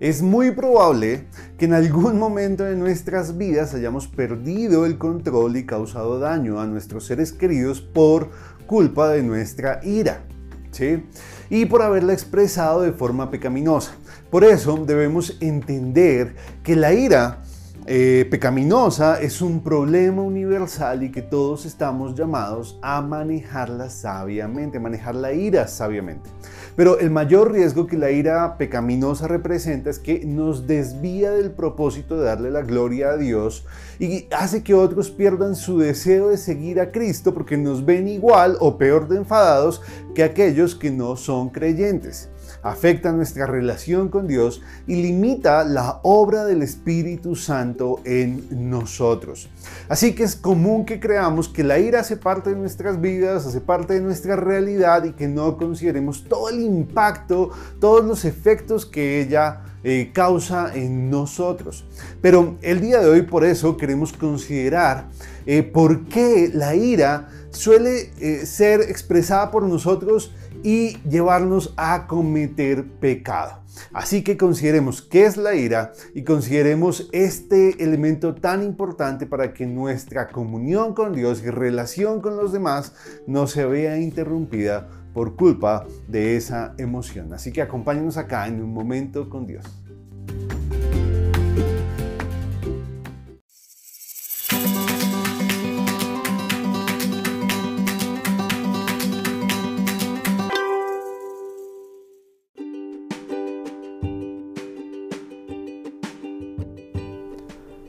Es muy probable que en algún momento de nuestras vidas hayamos perdido el control y causado daño a nuestros seres queridos por culpa de nuestra ira. ¿sí? Y por haberla expresado de forma pecaminosa. Por eso debemos entender que la ira eh, pecaminosa es un problema universal y que todos estamos llamados a manejarla sabiamente, manejar la ira sabiamente. Pero el mayor riesgo que la ira pecaminosa representa es que nos desvía del propósito de darle la gloria a Dios y hace que otros pierdan su deseo de seguir a Cristo porque nos ven igual o peor de enfadados que aquellos que no son creyentes afecta nuestra relación con Dios y limita la obra del Espíritu Santo en nosotros. Así que es común que creamos que la ira hace parte de nuestras vidas, hace parte de nuestra realidad y que no consideremos todo el impacto, todos los efectos que ella eh, causa en nosotros. Pero el día de hoy por eso queremos considerar eh, por qué la ira suele eh, ser expresada por nosotros y llevarnos a cometer pecado. Así que consideremos qué es la ira y consideremos este elemento tan importante para que nuestra comunión con Dios y relación con los demás no se vea interrumpida por culpa de esa emoción. Así que acompáñenos acá en un momento con Dios.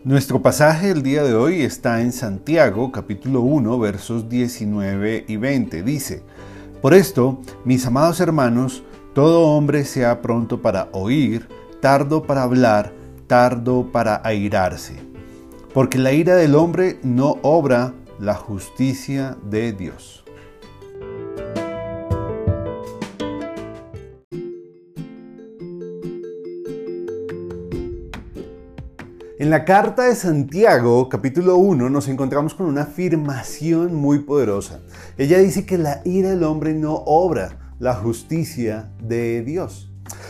Nuestro pasaje el día de hoy está en Santiago capítulo 1 versos 19 y 20. Dice, Por esto, mis amados hermanos, todo hombre sea pronto para oír, tardo para hablar, tardo para airarse, porque la ira del hombre no obra la justicia de Dios. En la carta de Santiago, capítulo 1, nos encontramos con una afirmación muy poderosa. Ella dice que la ira del hombre no obra la justicia de Dios.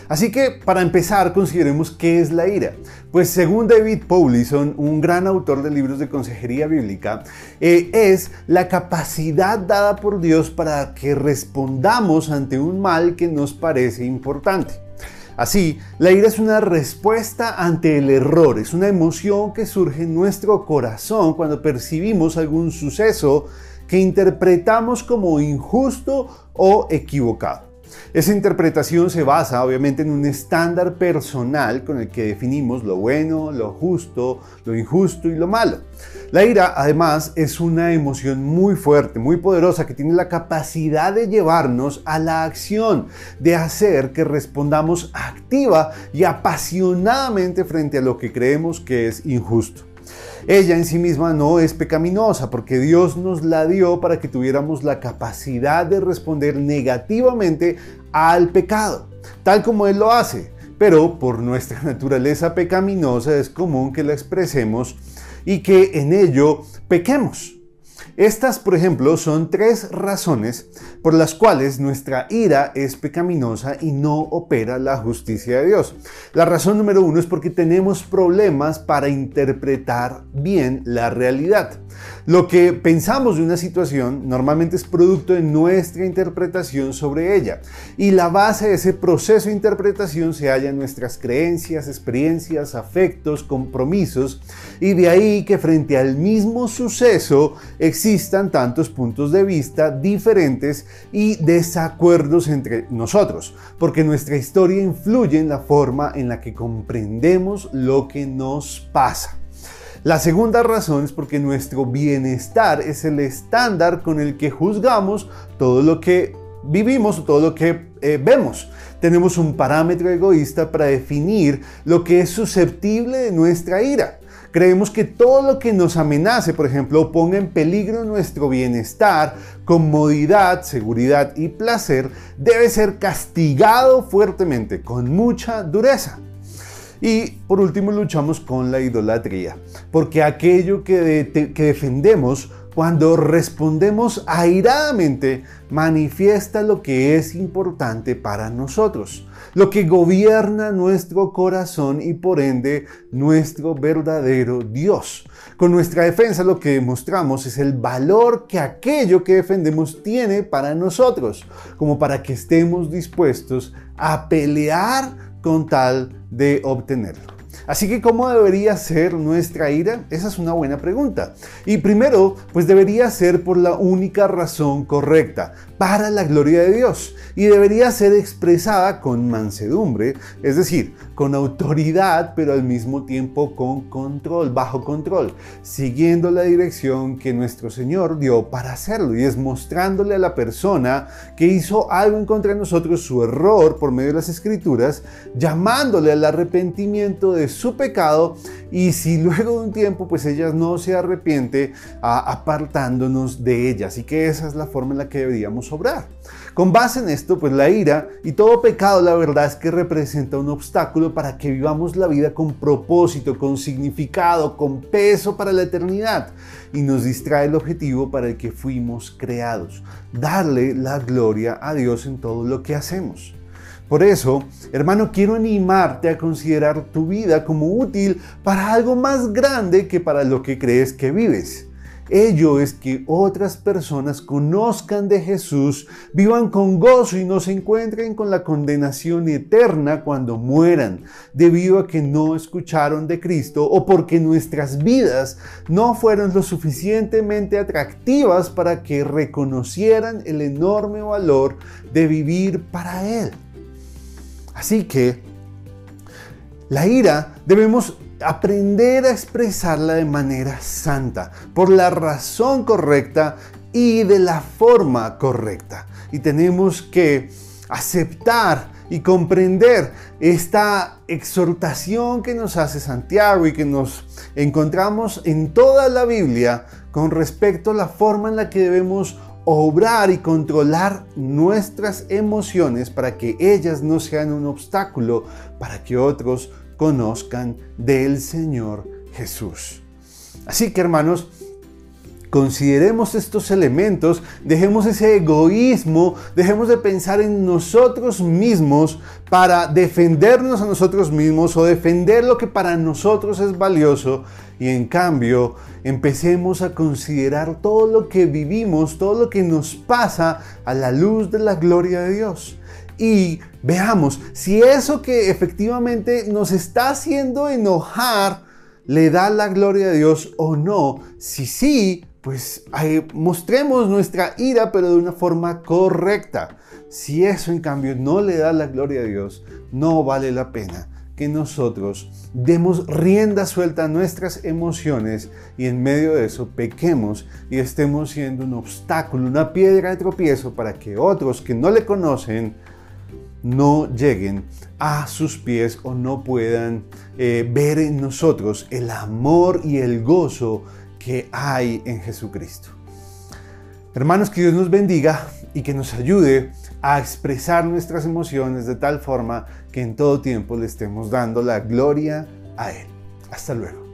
Así que para empezar consideremos qué es la ira. Pues según David Paulison, un gran autor de libros de consejería bíblica, eh, es la capacidad dada por Dios para que respondamos ante un mal que nos parece importante. Así, la ira es una respuesta ante el error, es una emoción que surge en nuestro corazón cuando percibimos algún suceso que interpretamos como injusto o equivocado. Esa interpretación se basa obviamente en un estándar personal con el que definimos lo bueno, lo justo, lo injusto y lo malo. La ira además es una emoción muy fuerte, muy poderosa que tiene la capacidad de llevarnos a la acción, de hacer que respondamos activa y apasionadamente frente a lo que creemos que es injusto. Ella en sí misma no es pecaminosa porque Dios nos la dio para que tuviéramos la capacidad de responder negativamente al pecado, tal como Él lo hace. Pero por nuestra naturaleza pecaminosa es común que la expresemos y que en ello pequemos. Estas, por ejemplo, son tres razones por las cuales nuestra ira es pecaminosa y no opera la justicia de Dios. La razón número uno es porque tenemos problemas para interpretar bien la realidad. Lo que pensamos de una situación normalmente es producto de nuestra interpretación sobre ella y la base de ese proceso de interpretación se halla en nuestras creencias, experiencias, afectos, compromisos y de ahí que frente al mismo suceso existan tantos puntos de vista diferentes y desacuerdos entre nosotros, porque nuestra historia influye en la forma en la que comprendemos lo que nos pasa. La segunda razón es porque nuestro bienestar es el estándar con el que juzgamos todo lo que vivimos, todo lo que eh, vemos. Tenemos un parámetro egoísta para definir lo que es susceptible de nuestra ira. Creemos que todo lo que nos amenace, por ejemplo, ponga en peligro nuestro bienestar, comodidad, seguridad y placer, debe ser castigado fuertemente, con mucha dureza. Y por último luchamos con la idolatría, porque aquello que, defendemos cuando respondemos airadamente, manifiesta lo que es importante para nosotros, lo que gobierna nuestro corazón y por ende nuestro verdadero Dios. Con nuestra defensa lo que demostramos es el valor que aquello que defendemos tiene para nosotros, como para que estemos dispuestos a pelear con tal de obtenerlo. Así que, ¿cómo debería ser nuestra ira? Esa es una buena pregunta. Y primero, pues debería ser por la única razón correcta, para la gloria de Dios. Y debería ser expresada con mansedumbre, es decir, con autoridad, pero al mismo tiempo con control, bajo control, siguiendo la dirección que nuestro Señor dio para hacerlo. Y es mostrándole a la persona que hizo algo en contra de nosotros su error por medio de las escrituras, llamándole al arrepentimiento de su pecado y si luego de un tiempo pues ella no se arrepiente, apartándonos de ella. Así que esa es la forma en la que deberíamos obrar. Con base en esto, pues la ira y todo pecado, la verdad es que representa un obstáculo para que vivamos la vida con propósito, con significado, con peso para la eternidad y nos distrae el objetivo para el que fuimos creados, darle la gloria a Dios en todo lo que hacemos. Por eso, hermano, quiero animarte a considerar tu vida como útil para algo más grande que para lo que crees que vives. Ello es que otras personas conozcan de Jesús, vivan con gozo y no se encuentren con la condenación eterna cuando mueran, debido a que no escucharon de Cristo o porque nuestras vidas no fueron lo suficientemente atractivas para que reconocieran el enorme valor de vivir para Él. Así que la ira debemos aprender a expresarla de manera santa, por la razón correcta y de la forma correcta. Y tenemos que aceptar y comprender esta exhortación que nos hace Santiago y que nos encontramos en toda la Biblia con respecto a la forma en la que debemos obrar y controlar nuestras emociones para que ellas no sean un obstáculo para que otros conozcan del Señor Jesús. Así que hermanos, consideremos estos elementos, dejemos ese egoísmo, dejemos de pensar en nosotros mismos para defendernos a nosotros mismos o defender lo que para nosotros es valioso y en cambio empecemos a considerar todo lo que vivimos, todo lo que nos pasa a la luz de la gloria de Dios. Y veamos si eso que efectivamente nos está haciendo enojar le da la gloria a Dios o no. Si sí, pues mostremos nuestra ira pero de una forma correcta. Si eso en cambio no le da la gloria a Dios, no vale la pena que nosotros demos rienda suelta a nuestras emociones y en medio de eso pequemos y estemos siendo un obstáculo, una piedra de tropiezo para que otros que no le conocen no lleguen a sus pies o no puedan eh, ver en nosotros el amor y el gozo que hay en Jesucristo. Hermanos, que Dios nos bendiga y que nos ayude a expresar nuestras emociones de tal forma que en todo tiempo le estemos dando la gloria a Él. Hasta luego.